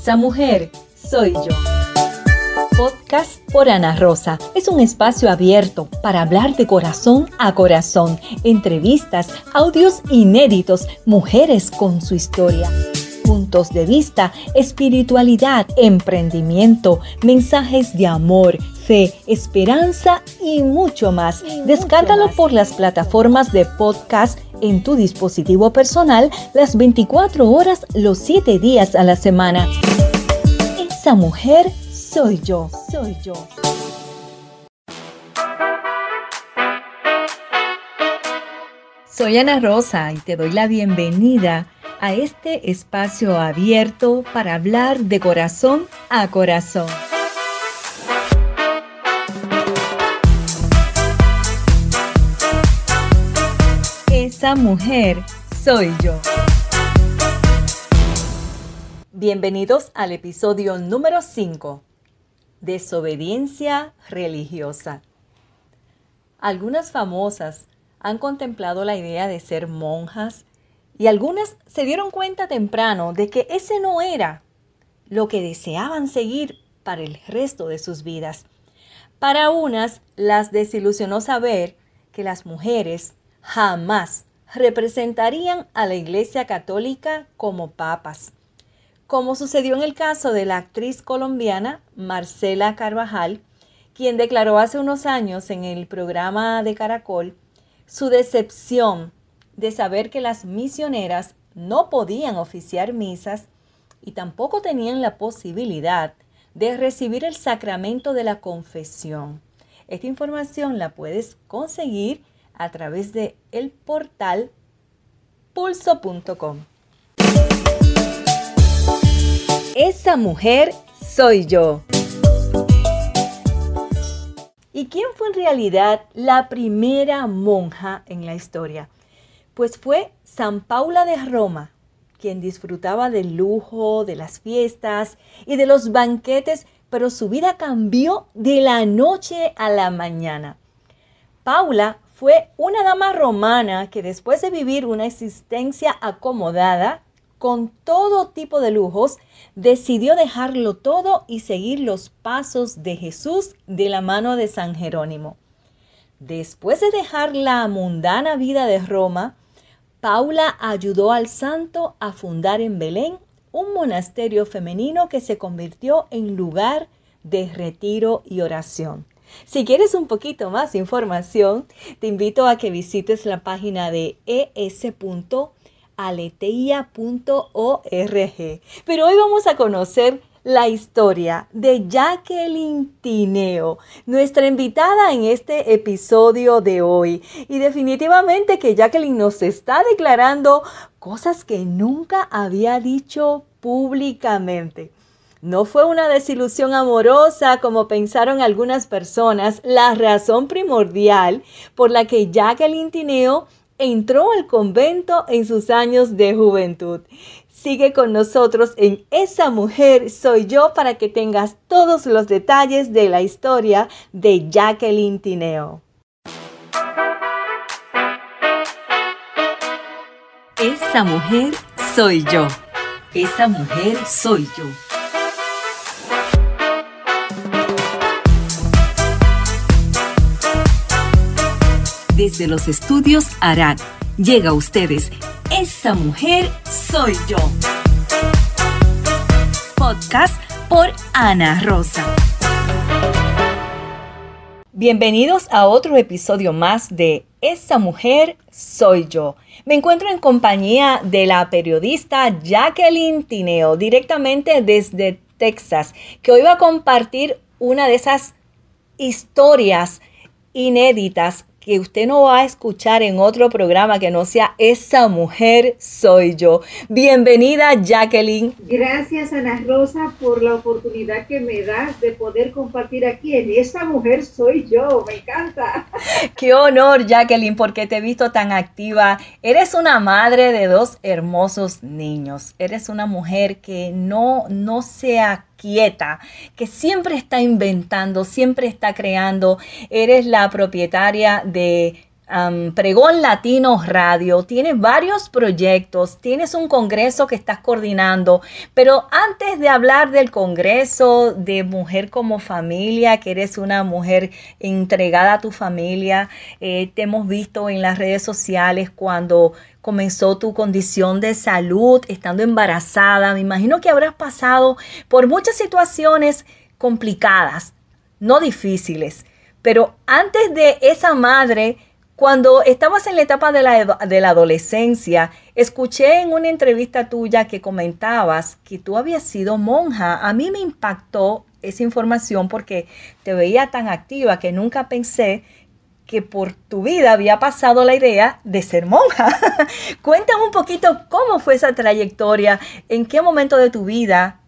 Esa mujer soy yo. Podcast por Ana Rosa. Es un espacio abierto para hablar de corazón a corazón. Entrevistas, audios inéditos, mujeres con su historia puntos de vista, espiritualidad, emprendimiento, mensajes de amor, fe, esperanza y mucho más. Descárgalo por las plataformas de podcast en tu dispositivo personal las 24 horas, los 7 días a la semana. Esa mujer soy yo, soy yo. Soy Ana Rosa y te doy la bienvenida a este espacio abierto para hablar de corazón a corazón. Esa mujer soy yo. Bienvenidos al episodio número 5, Desobediencia religiosa. Algunas famosas han contemplado la idea de ser monjas y algunas se dieron cuenta temprano de que ese no era lo que deseaban seguir para el resto de sus vidas. Para unas las desilusionó saber que las mujeres jamás representarían a la Iglesia Católica como papas, como sucedió en el caso de la actriz colombiana Marcela Carvajal, quien declaró hace unos años en el programa de Caracol su decepción de saber que las misioneras no podían oficiar misas y tampoco tenían la posibilidad de recibir el sacramento de la confesión. Esta información la puedes conseguir a través de el portal pulso.com. Esa mujer soy yo. ¿Y quién fue en realidad la primera monja en la historia? pues fue San Paula de Roma quien disfrutaba del lujo, de las fiestas y de los banquetes, pero su vida cambió de la noche a la mañana. Paula fue una dama romana que después de vivir una existencia acomodada, con todo tipo de lujos, decidió dejarlo todo y seguir los pasos de Jesús de la mano de San Jerónimo. Después de dejar la mundana vida de Roma, Paula ayudó al santo a fundar en Belén un monasterio femenino que se convirtió en lugar de retiro y oración. Si quieres un poquito más información, te invito a que visites la página de es.aleteia.org. Pero hoy vamos a conocer la historia de Jacqueline Tineo, nuestra invitada en este episodio de hoy. Y definitivamente que Jacqueline nos está declarando cosas que nunca había dicho públicamente. No fue una desilusión amorosa como pensaron algunas personas, la razón primordial por la que Jacqueline Tineo entró al convento en sus años de juventud. Sigue con nosotros en Esa mujer soy yo para que tengas todos los detalles de la historia de Jacqueline Tineo. Esa mujer soy yo. Esa mujer soy yo. Desde los estudios Arad llega a ustedes esa mujer soy yo. Podcast por Ana Rosa. Bienvenidos a otro episodio más de Esa mujer soy yo. Me encuentro en compañía de la periodista Jacqueline Tineo, directamente desde Texas, que hoy va a compartir una de esas historias inéditas que usted no va a escuchar en otro programa que no sea Esa mujer soy yo. Bienvenida Jacqueline. Gracias Ana Rosa por la oportunidad que me das de poder compartir aquí en Esa mujer soy yo. Me encanta. Qué honor Jacqueline porque te he visto tan activa. Eres una madre de dos hermosos niños. Eres una mujer que no, no se quieta, que siempre está inventando, siempre está creando. Eres la propietaria de Pregón Latino Radio, tienes varios proyectos, tienes un congreso que estás coordinando, pero antes de hablar del congreso de Mujer como Familia, que eres una mujer entregada a tu familia, eh, te hemos visto en las redes sociales cuando comenzó tu condición de salud, estando embarazada, me imagino que habrás pasado por muchas situaciones complicadas, no difíciles, pero antes de esa madre, cuando estabas en la etapa de la, adolescencia, escuché en una entrevista tuya que comentabas que tú habías sido monja. A mí me impactó esa información porque te veía tan activa que nunca pensé que por tu vida había pasado la idea de ser monja. Cuéntame un poquito cómo fue esa trayectoria, en qué momento de tu vida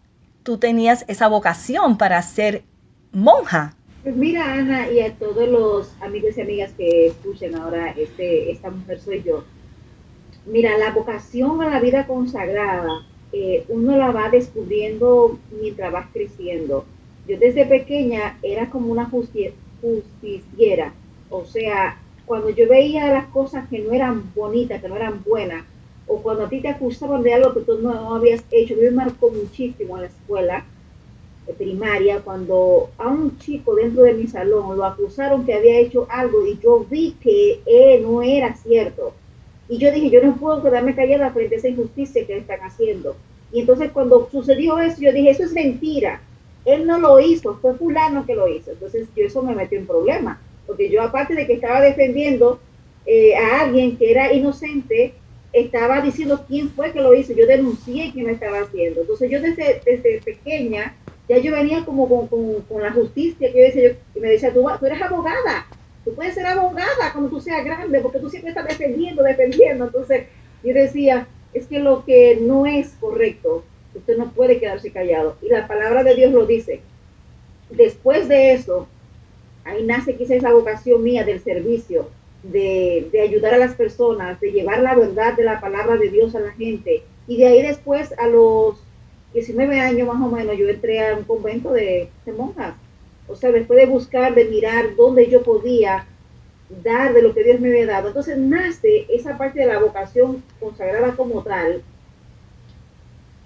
tú tenías esa vocación para ser monja. Pues mira, Ana, y a todos los amigos y amigas que escuchen ahora, este, esta mujer soy yo. Mira, la vocación a la vida consagrada, eh, uno la va descubriendo mientras vas creciendo. Yo desde pequeña era como una justiciera, o sea, cuando yo veía las cosas que no eran bonitas, que no eran buenas, o cuando a ti te acusaban de algo que tú no, habías hecho, me marcó muchísimo en la escuela, primaria cuando a un chico dentro de mi salón lo acusaron que había hecho algo y yo vi que él no era cierto. Y yo dije, yo no puedo quedarme callada frente a esa injusticia que están haciendo. Y entonces cuando sucedió eso, yo dije, eso es mentira. Él no lo hizo, fue fulano que lo hizo. Entonces yo eso me metió en problema. Porque yo aparte de que estaba defendiendo eh, a alguien que era inocente, estaba diciendo quién fue que lo hizo. Yo denuncié quién me estaba haciendo. Entonces yo desde, desde pequeña ya yo venía como con, la justicia, que yo decía, y me decía, tú, tú, eres abogada, tú puedes ser abogada cuando tú seas grande, porque tú siempre estás defendiendo, defendiendo. Entonces, yo decía, es que lo que no es correcto, usted no puede quedarse callado. Y la palabra de Dios lo dice. Después de eso, ahí nace quizá esa vocación mía del servicio, de, de ayudar a las personas, de llevar la verdad de la palabra de Dios a la gente. Y de ahí después a los 19 años más o menos yo entré a un convento de, monjas. O sea, después de buscar, de mirar dónde yo podía dar de lo que Dios me había dado. Entonces nace esa parte de la vocación consagrada como tal.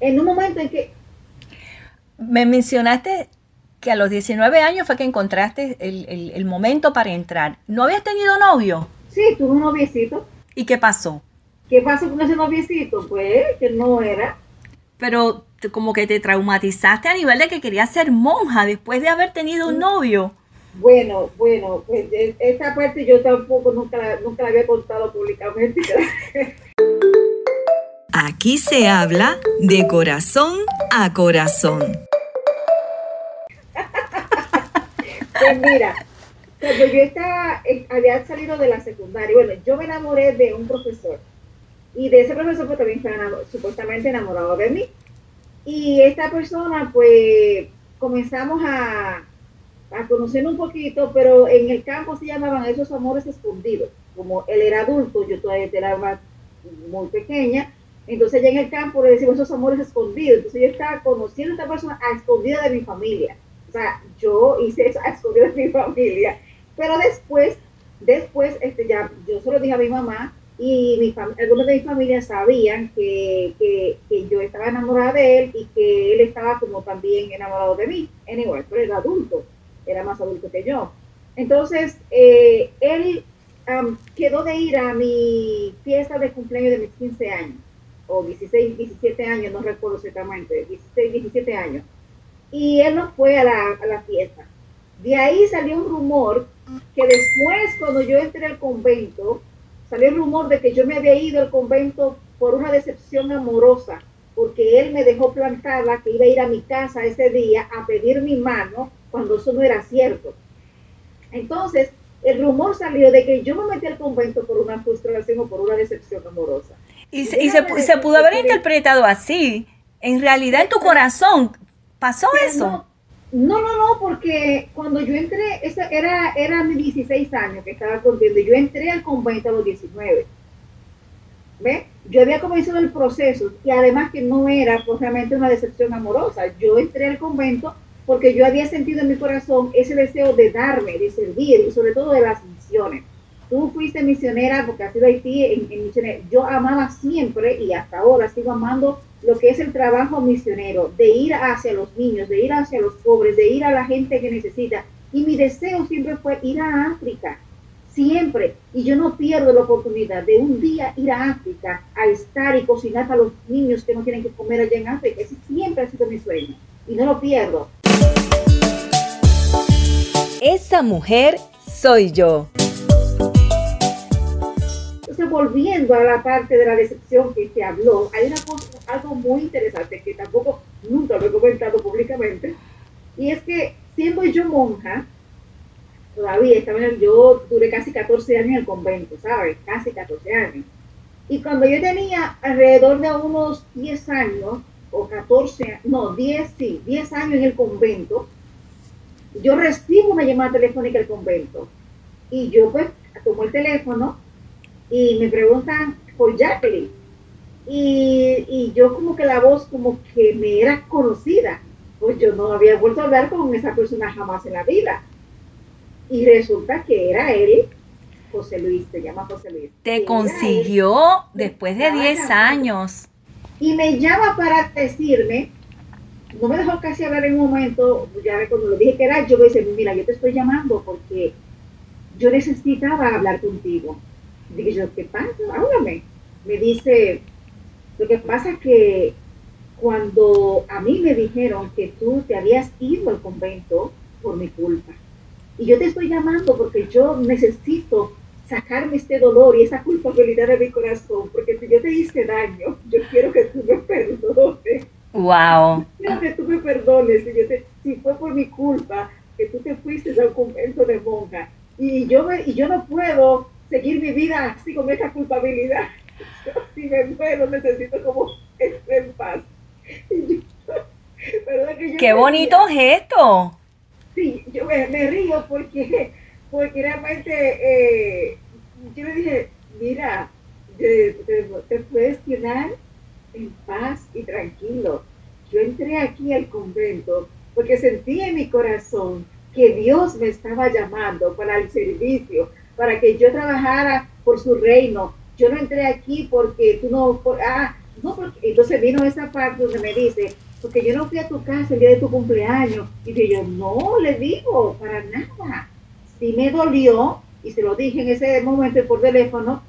En un momento en que... Me mencionaste que a los 19 años fue que encontraste el, el momento para entrar. ¿No habías tenido novio? Sí, tuve un noviecito. ¿Y qué pasó? ¿Qué pasó con ese noviecito? Pues que no era. Pero como que te traumatizaste a nivel de que querías ser monja después de haber tenido un novio. Bueno, bueno, pues e, esta parte yo tampoco nunca la, nunca la había contado públicamente. Aquí se habla de corazón a corazón. pues mira, cuando yo estaba, eh, había salido de la secundaria, bueno, yo me enamoré de un profesor y de ese profesor pues también estaba supuestamente enamorado de mí. Y esta persona, pues, comenzamos a, a conocer un poquito, pero en el campo se llamaban esos amores escondidos. Como él era adulto, yo todavía era muy pequeña, entonces ya en el campo le decimos esos amores escondidos. Entonces yo estaba conociendo a esta persona a escondida de mi familia. O sea, yo hice eso a escondida de mi familia. Pero después, después, este, ya, yo solo dije a mi mamá, y algunos de mi familia sabían que, que, que, yo estaba enamorada de él y que él estaba como también enamorado de mí. Anyway, pero era adulto, era más adulto que yo. Entonces, eh, él quedó de ir a mi fiesta de cumpleaños de mis 15 años, o 16, 17 años, no recuerdo exactamente, 16, 17 años. Y él no fue a la, a la fiesta. De ahí salió un rumor que después, cuando yo entré al convento, salió el rumor de que yo me había ido al convento por una decepción amorosa, porque él me dejó plantada que iba a ir a mi casa ese día a pedir mi mano cuando eso no era cierto. Entonces, el rumor salió de que yo me metí al convento por una frustración o por una decepción amorosa. Y, se, se, pudo haber interpretado así. En realidad, en tu corazón, ¿pasó eso? No, no, no, porque cuando yo entré, era, era mis 16 años que estaba cumpliendo, yo entré al convento a los 19. ¿Ve? Yo había comenzado el proceso y además que no era pues, realmente una decepción amorosa. Yo entré al convento porque yo había sentido en mi corazón ese deseo de darme, de servir y sobre todo de las misiones. Tú fuiste misionera porque has sido Haití en, en misionera. Yo amaba siempre y hasta ahora sigo amando lo que es el trabajo misionero, de ir hacia los niños, de ir hacia los pobres, de ir a la gente que necesita. Y mi deseo siempre fue ir a África, siempre. Y yo no pierdo la oportunidad de un día ir a África a estar y cocinar para los niños que no tienen que comer allá en África. Ese siempre ha sido mi sueño y no lo pierdo. Esa mujer soy yo. Entonces, volviendo a la parte de la decepción que se habló, hay una cosa, algo muy interesante que tampoco nunca lo he comentado públicamente, y es que siendo yo monja, todavía estaba en yo duré casi 14 años en el convento, ¿sabes? Casi 14 años. Y cuando yo tenía alrededor de unos 10 años, o 14, no, 10, sí, 10 años en el convento, yo recibo una llamada telefónica del convento. Y yo pues tomo el teléfono y me preguntan por Jacqueline. Y, y, yo como que la voz como que me era conocida, pues yo no había vuelto a hablar con esa persona jamás en la vida. Y resulta que era él, José Luis, se llama José Luis. Te consiguió después de 10 años. Y me llama para decirme, no me dejó casi hablar en un momento, ya cuando le dije que era yo, me dice, mira, yo te estoy llamando porque yo necesitaba hablar contigo. Dije yo, ¿qué pasa? Háblame. Me dice, lo que pasa es que cuando a mí me dijeron que tú te habías ido al convento por mi culpa, y yo te estoy llamando porque yo necesito sacarme este dolor y esa culpabilidad de mi corazón, porque si yo te hice daño, yo quiero que tú me perdones. Wow. Quiero que tú me perdones si, yo te, si fue por mi culpa que tú te fuiste al convento de monja y yo me, y yo no puedo seguir mi vida así con esa culpabilidad. si me muero necesito como estar en paz. Qué bonito gesto sí, yo me, río porque, porque realmente eh, yo le dije, mira, te, te, puedes quedar en paz y tranquilo. Yo entré aquí al convento porque sentí en mi corazón que Dios me estaba llamando para el servicio, para que yo trabajara por su reino. Yo no entré aquí porque tú no, ah, no porque, entonces vino esa parte donde me dice, porque yo no fui a tu casa el día de tu cumpleaños. Y yo, no, le digo, para nada. Sí me dolió, y se lo dije en ese momento por teléfono,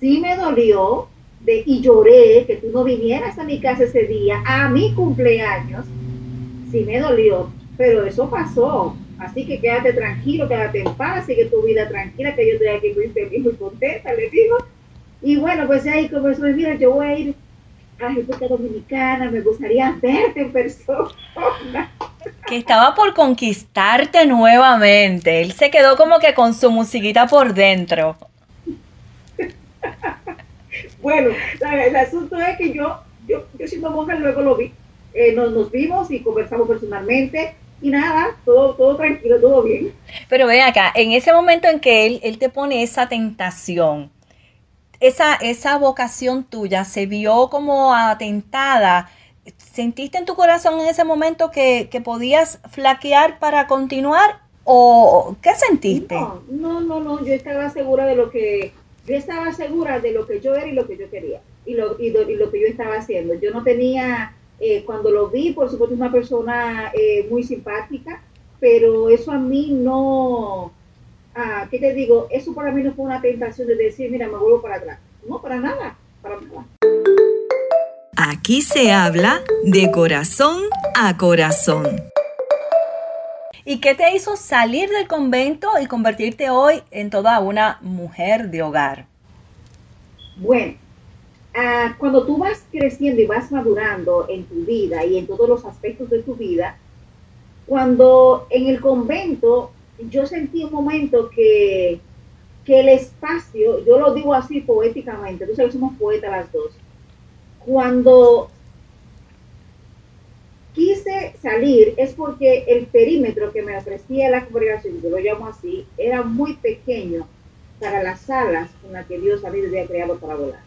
sí me dolió de, y lloré que tú no vinieras a mi casa ese día, a mi cumpleaños. Sí me dolió, pero eso pasó. Así que quédate tranquilo, quédate en paz, sigue tu vida tranquila, que yo estoy aquí muy feliz, muy contenta, le digo. Y bueno, pues ahí eso, mira, yo voy a ir a República Dominicana, me gustaría verte en persona. Que estaba por conquistarte nuevamente. Él se quedó como que con su musiquita por dentro. bueno, el asunto es que yo, yo, yo siendo monja luego lo vi. Eh, nos, nos vimos y conversamos personalmente y nada, todo, todo tranquilo, todo bien. Pero ve acá, en ese momento en que él, él te pone esa tentación, esa, esa vocación tuya se vio como atentada, ¿sentiste en tu corazón en ese momento que, podías flaquear para continuar? ¿O qué sentiste? No, no, no, yo estaba segura de lo que, yo estaba segura de lo que yo era y lo que yo quería, y lo, y lo, que yo estaba haciendo. Yo no tenía, eh, cuando lo vi, por supuesto, una persona eh, muy simpática, pero eso a mí no, ah, ¿qué te digo? Eso para mí no fue una tentación de decir, mira, me vuelvo para atrás. No, para nada, para nada. Aquí se habla de corazón a corazón. ¿Y qué te hizo salir del convento y convertirte hoy en toda una mujer de hogar? Bueno, ah, cuando tú vas creciendo y vas madurando en tu vida y en todos los aspectos de tu vida, cuando en el convento yo sentí un momento que, el espacio, yo lo digo así poéticamente, tú sabes somos poetas las dos, cuando quise salir es porque el perímetro que me ofrecía la congregación, yo lo llamo así, era muy pequeño para las alas con las que Dios había creado para volar.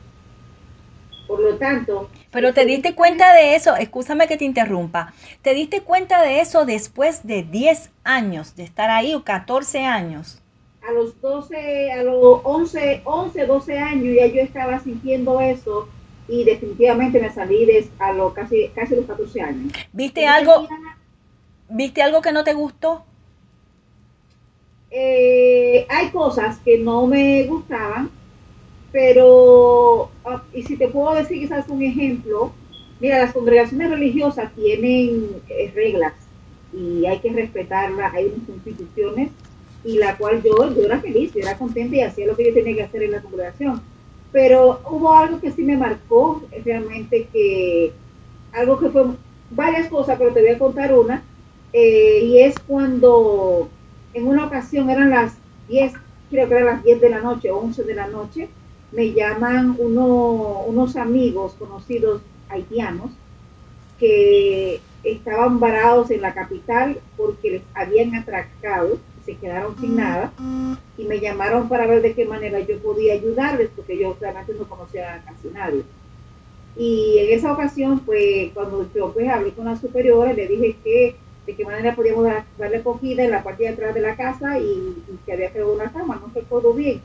Por lo tanto... Pero te diste cuenta de eso, escúchame que te interrumpa, te diste cuenta de eso después de 10 años de estar ahí o 14 años. a los 12, a los 11, 11, 12 años ya yo estaba sintiendo eso y definitivamente me salí de, a los casi, casi los 14 años. ¿Viste algo, ¿Viste algo que no te gustó? Eh, hay cosas que no me gustaban, pero, ah, y si te puedo decir quizás un ejemplo, mira, las congregaciones religiosas tienen eh, reglas y hay que respetarlas, hay unas instituciones y la cual yo, era feliz, yo era contenta y hacía lo que yo tenía que hacer en la congregación. Pero hubo algo que sí me marcó, realmente que, algo que fue varias cosas, pero te voy a contar una, eh, y es cuando en una ocasión eran las 10, creo que eran las 10 de la noche o 11 de la noche, me llaman uno, unos amigos conocidos haitianos que estaban varados en la capital porque les habían atracado, se quedaron sin nada y me llamaron para ver de qué manera yo podía ayudarles porque yo realmente no conocía a casi nadie. Y en esa ocasión, pues cuando yo pues hablé con la superiora, le dije que de qué manera podíamos darle acogida en la parte de atrás de la casa y, que había quedado una cama, no recuerdo bien.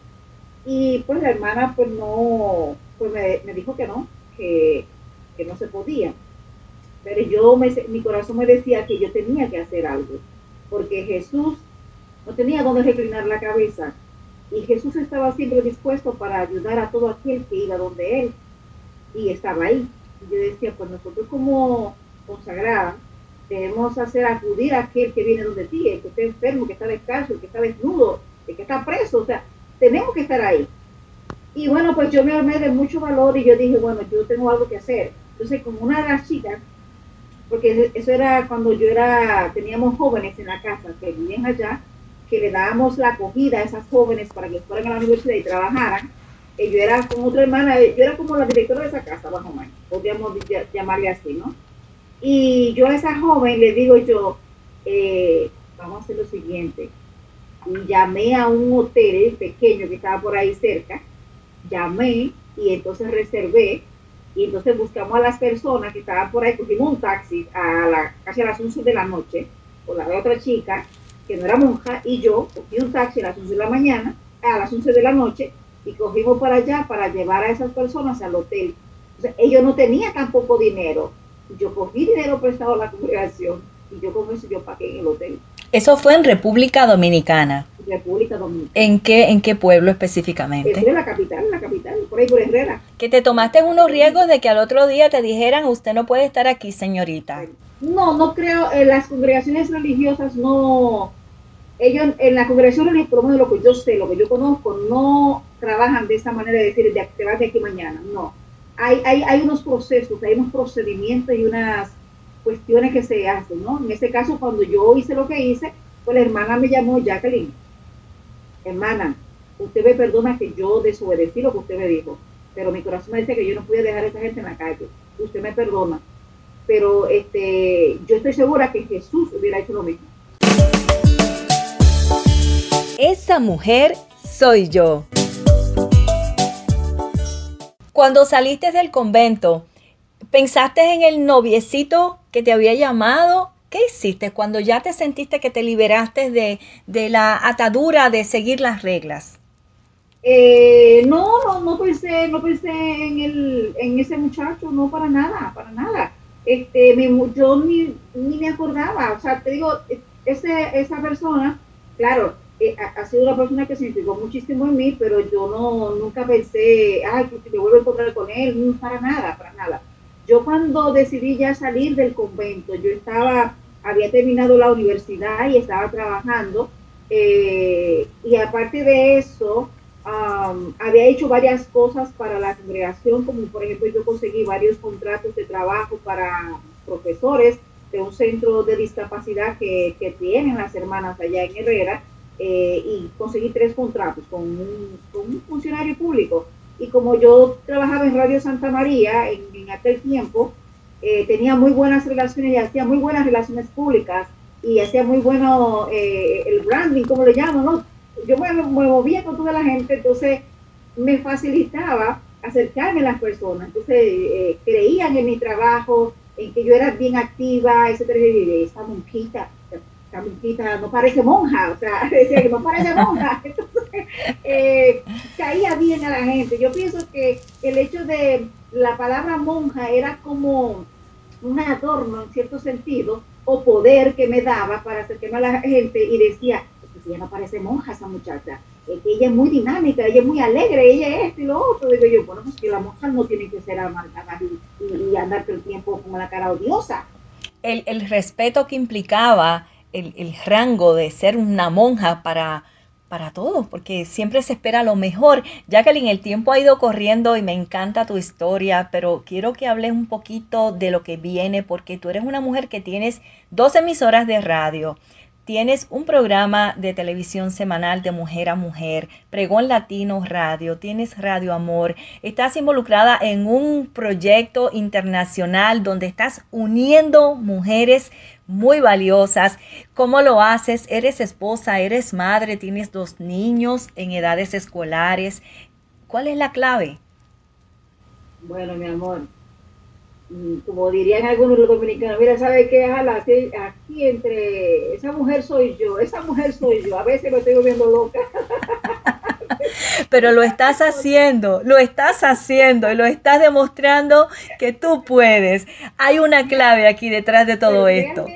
Y pues la hermana pues no, pues me, dijo que no, que, que, no se podía. Pero yo, me, mi corazón me decía que yo tenía que hacer algo, porque Jesús no tenía dónde reclinar la cabeza. Y Jesús estaba siempre dispuesto para ayudar a todo aquel que iba donde Él. Y estaba ahí. Y yo decía, pues nosotros como consagradas, debemos hacer acudir a aquel que viene donde ti, el que está enfermo, que está descalzo, el que está desnudo, el que está preso, o sea, tenemos que estar ahí. Y bueno, pues yo me armé de mucho valor y yo dije, bueno, yo tengo algo que hacer. Entonces, como una de las chicas, porque eso era cuando yo era, teníamos jóvenes en la casa que vivían allá, que le dábamos la acogida a esas jóvenes para que fueran a la universidad y trabajaran. Y yo era con otra hermana, yo era como la directora de esa casa, más o menos, podríamos llamarle así, ¿no? Y yo a esa joven le digo yo, eh, vamos a hacer lo siguiente. Y llamé a un hotel pequeño que estaba por ahí cerca, llamé y entonces reservé y entonces buscamos a las personas que estaban por ahí, cogimos un taxi a la, casi a las 11 de la noche, con la otra chica, que no era monja, y yo cogí un taxi a las 11 de la mañana, a las 11 de la noche, y cogimos para allá para llevar a esas personas al hotel. ellos no tenían tampoco dinero, yo cogí dinero prestado a la congregación y yo con eso yo pagué en el hotel. Eso fue en República Dominicana. República Dominicana. ¿En qué, en qué pueblo específicamente? En la capital, la capital, por ahí por Herrera. Que te tomaste unos riesgos de que al otro día te dijeran, usted no puede estar aquí, señorita. No, no creo, en las congregaciones religiosas no, ellos en la congregación religiosa, por lo menos lo que yo sé, lo que yo conozco, no trabajan de esa manera de decir, te vas de aquí mañana, no hay, hay, hay unos procesos, hay unos procedimientos y unas cuestiones que se hacen, ¿no? En este caso, cuando yo hice lo que hice, pues la hermana me llamó, Jacqueline, hermana, usted me perdona que yo desobedecí lo que usted me dijo, pero mi corazón me dice que yo no podía dejar a esa gente en la calle, usted me perdona, pero este, yo estoy segura que Jesús hubiera hecho lo mismo. Esa mujer soy yo. Cuando saliste del convento, ¿pensaste en el noviecito que te había llamado? ¿Qué hiciste cuando ya te sentiste que te liberaste de, la atadura de seguir las reglas? Eh, no, no, no pensé, no pensé en, el, en ese muchacho, no para nada, para nada. Este, yo ni, ni me acordaba, o sea, te digo, ese, esa persona, claro, eh, ha, sido una persona que significó muchísimo en mí, pero yo no nunca pensé, ay, que vuelvo a encontrar con él, para nada, para nada. Yo cuando decidí ya salir del convento, yo estaba, había terminado la universidad y estaba trabajando, eh, y aparte de eso, había hecho varias cosas para la congregación, como por ejemplo yo conseguí varios contratos de trabajo para profesores de un centro de discapacidad que, tienen las hermanas allá en Herrera, eh, y conseguí tres contratos con un, funcionario público. Y como yo trabajaba en Radio Santa María en, aquel tiempo, eh, tenía muy buenas relaciones y hacía muy buenas relaciones públicas y hacía muy bueno eh, el branding, como le llamo, ¿no? Yo me, movía con toda la gente, entonces me facilitaba acercarme a las personas. Entonces creían en mi trabajo, en que yo era bien activa, etcétera. Y esa monjita, no parece monja, o sea, decía que no parece monja. Entonces, eh, caía bien a la gente. Yo pienso que el hecho de la palabra monja era como un adorno en cierto sentido, o poder que me daba para acercarme a la gente y decía, pues ya no parece monja esa muchacha, que ella es muy dinámica, ella es muy alegre, ella es esto y lo otro. Digo yo, bueno, pues que las monjas no tienen que ser amargadas y, y, andar todo el tiempo como la cara odiosa. El, el respeto que implicaba el, el rango de ser una monja para para todos, porque siempre se espera lo mejor. Jacqueline, el tiempo ha ido corriendo y me encanta tu historia, pero quiero que hables un poquito de lo que viene, porque tú eres una mujer que tienes dos emisoras de radio, Tienes un programa de televisión semanal de mujer a mujer, Pregón Latino Radio, tienes Radio Amor, estás involucrada en un proyecto internacional donde estás uniendo mujeres muy valiosas. ¿Cómo lo haces? Eres esposa, eres madre, tienes dos niños en edades escolares. ¿Cuál es la clave? Bueno, mi amor, como dirían algunos los dominicanos, mira, ¿sabe qué? aquí entre esa mujer soy yo, esa mujer soy yo, a veces me estoy viendo loca. Pero lo estás haciendo, lo estás haciendo y lo estás demostrando que tú puedes. Hay una clave aquí detrás de todo esto.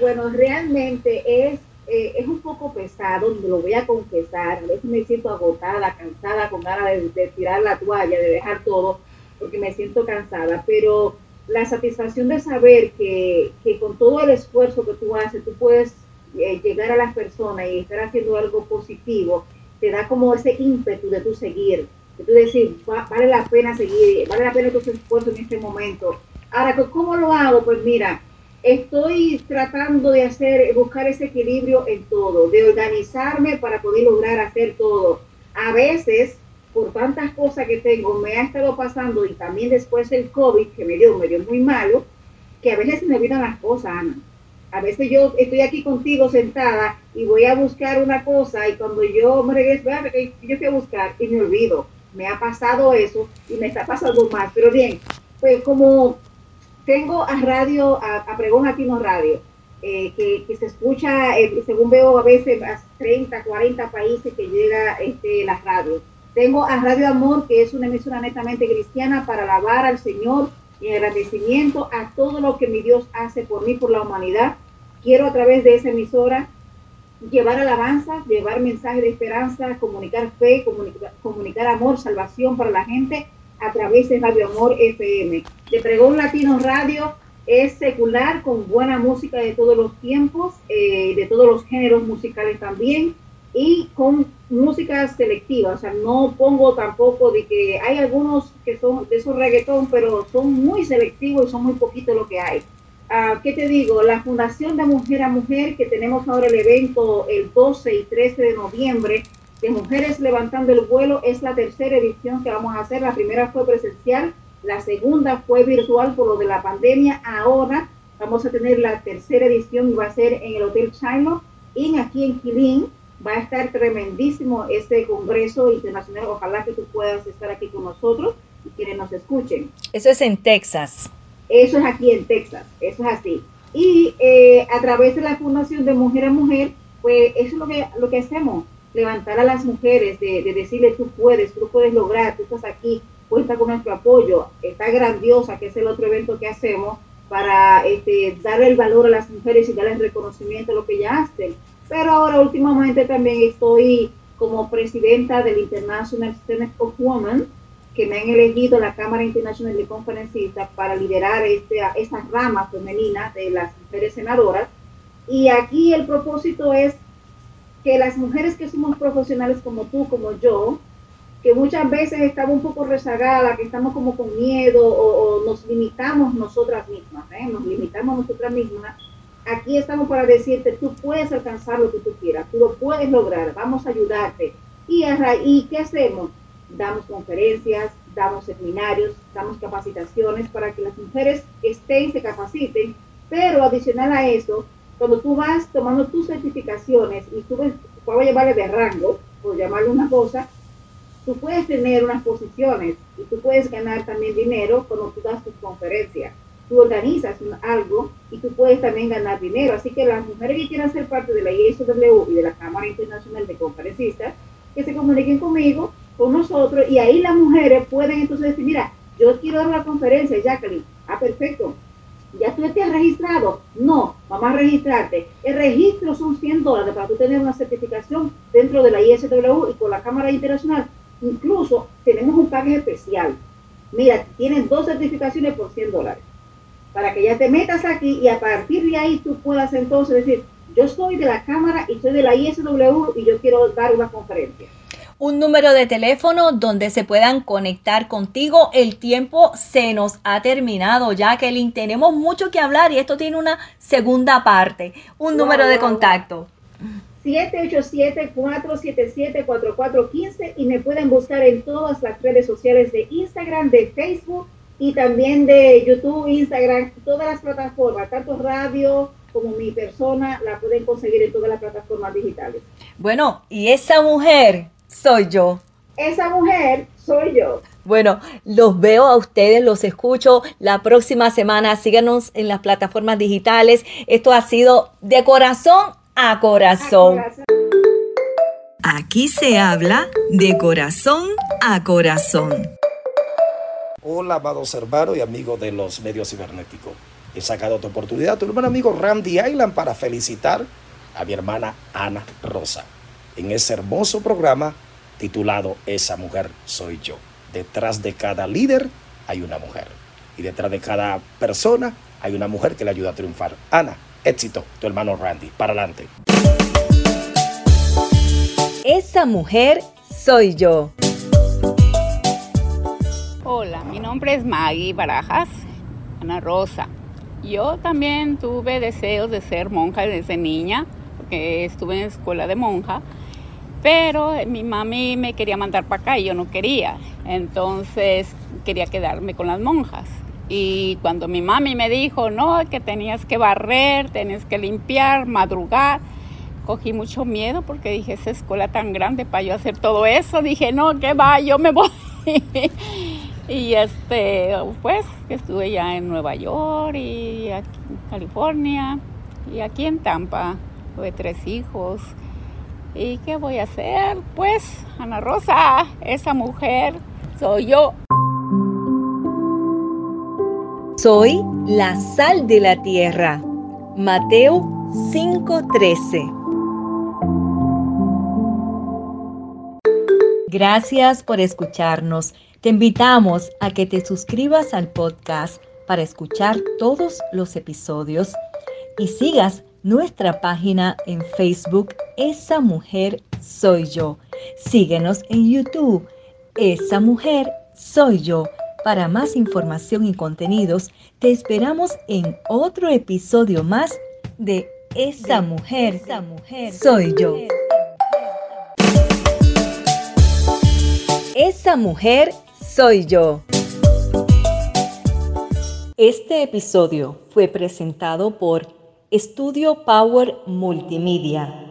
Bueno, realmente es, eh, es un poco pesado, lo voy a confesar. A veces me siento agotada, cansada, con ganas de, de tirar la toalla, de dejar todo, porque me siento cansada. Pero la satisfacción de saber que, que, con todo el esfuerzo que tú haces, tú puedes eh, llegar a las personas y estar haciendo algo positivo, te da como ese ímpetu de tú seguir, de tú decir, vale la pena seguir, vale la pena tu esfuerzo en este momento. Ahora, ¿cómo lo hago? Pues mira, estoy tratando de hacer, buscar ese equilibrio en todo, de organizarme para poder lograr hacer todo. A veces por tantas cosas que tengo, me ha estado pasando y también después el COVID, que me dio, me dio muy malo, que a veces se me olvidan las cosas, Ana. A veces yo estoy aquí contigo sentada y voy a buscar una cosa y cuando yo me regreso, yo fui a buscar y me olvido. Me ha pasado eso y me está pasando más. Pero bien, pues como tengo a radio, a, Pregón Latino Radio, eh, que, se escucha, eh, según veo a veces, a 30, 40 países que llega este, la radio tengo a Radio Amor, que es una emisora netamente cristiana para alabar al Señor y agradecimiento a todo lo que mi Dios hace por mí, por la humanidad. Quiero a través de esa emisora llevar alabanza, llevar mensaje de esperanza, comunicar fe, comunicar, amor, salvación para la gente a través de Radio Amor FM. De Pregón Latino Radio es secular con buena música de todos los tiempos, eh, de todos los géneros musicales también y con música selectiva, o sea, no pongo tampoco de que hay algunos que son de esos reggaetón, pero son muy selectivos y son muy poquito lo que hay. Uh, ¿Qué te digo? La Fundación de Mujer a Mujer, que tenemos ahora el evento el 12 y 13 de noviembre, de Mujeres Levantando el Vuelo, es la tercera edición que vamos a hacer. La primera fue presencial, la segunda fue virtual por lo de la pandemia. Ahora vamos a tener la tercera edición y va a ser en el Hotel Chino, y aquí en Quilín Va a estar tremendísimo este Congreso Internacional. Ojalá que tú puedas estar aquí con nosotros y quienes nos escuchen. Eso es en Texas. Eso es aquí en Texas, eso es así. Y eh, a través de la Fundación de Mujer a Mujer, pues eso es lo que, lo que hacemos, levantar a las mujeres, de, de decirle tú puedes, tú puedes lograr, tú estás aquí, cuenta con nuestro apoyo. Está grandiosa, que es el otro evento que hacemos para este, dar el valor a las mujeres y darles reconocimiento a lo que ya hacen pero ahora últimamente también estoy como presidenta del International Senate of Women, que me han elegido la Cámara Internacional de Conferencistas para liderar este, esta rama femenina de las mujeres senadoras. Y aquí el propósito es que las mujeres que somos profesionales como tú, como yo, que muchas veces estamos un poco rezagadas, que estamos como con miedo o, nos limitamos nosotras mismas, ¿eh? nos limitamos nosotras mismas, aquí estamos para decirte, tú puedes alcanzar lo que tú quieras, tú lo puedes lograr, vamos a ayudarte. ¿Y, ¿y qué hacemos? Damos conferencias, damos seminarios, damos capacitaciones para que las mujeres estén, se capaciten, pero adicional a eso, cuando tú vas tomando tus certificaciones y tú puedo llamarle de rango, por llamarle una cosa, tú puedes tener unas posiciones y tú puedes ganar también dinero cuando tú das tus conferencias. Tú organizas algo y tú puedes también ganar dinero. Así que las mujeres que quieran ser parte de la ISW y de la Cámara Internacional de Conferencistas, que se comuniquen conmigo, con nosotros, y ahí las mujeres pueden entonces decir, mira, yo quiero dar una conferencia, Jacqueline. Ah, perfecto. ¿Ya tú estás registrado? No, vamos a registrarte. El registro son 100 dólares para tú tener una certificación dentro de la ISW y con la Cámara Internacional. Incluso tenemos un paquete especial. Mira, tienes dos certificaciones por 100 dólares para que ya te metas aquí y a partir de ahí tú puedas entonces decir, yo soy de la Cámara y soy de la ISW y yo quiero dar una conferencia. Un número de teléfono donde se puedan conectar contigo. El tiempo se nos ha terminado, Jacqueline. Tenemos mucho que hablar y esto tiene una segunda parte. Un número de contacto. 787-477-4415 y me pueden buscar en todas las redes sociales de Instagram, de Facebook y también de YouTube, Instagram, todas las plataformas, tanto radio como mi persona, la pueden conseguir en todas las plataformas digitales. Bueno, y esa mujer soy yo. Esa mujer soy yo. Bueno, los veo a ustedes, los escucho la próxima semana. Síganos en las plataformas digitales. Esto ha sido de corazón a corazón. A corazón. Aquí se habla de corazón a corazón. Hola, amados hermanos y amigos de los medios cibernéticos. He sacado otra oportunidad, tu hermano amigo Randy Island, para felicitar a mi hermana Ana Rosa en ese hermoso programa titulado Esa mujer soy yo. Detrás de cada líder hay una mujer y detrás de cada persona hay una mujer que le ayuda a triunfar. Ana, éxito, tu hermano Randy, para adelante. Esa mujer soy yo. Nombre es Maggie Barajas, Ana Rosa. Yo también tuve deseos de ser monja desde niña, porque estuve en escuela de monja, pero mi mami me quería mandar para acá y yo no quería. Entonces quería quedarme con las monjas. Y cuando mi mami me dijo, no, que tenías que barrer, tenías que limpiar, madrugar, cogí mucho miedo porque dije, esa escuela tan grande para yo hacer todo eso. Dije, no, que va, yo me voy. Y este, pues estuve ya en Nueva York y aquí en California y aquí en Tampa. Tuve tres hijos. ¿Y qué voy a hacer? Pues, Ana Rosa, esa mujer soy yo. Soy la sal de la tierra. Mateo 5:13. Gracias por escucharnos. Te invitamos a que te suscribas al podcast para escuchar todos los episodios y sigas nuestra página en Facebook Esa Mujer Soy Yo. Síguenos en YouTube Esa Mujer Soy Yo. Para más información y contenidos, te esperamos en otro episodio más de Esa Mujer, Esa mujer Soy Yo. Esa mujer soy yo. Este episodio fue presentado por Estudio Power Multimedia.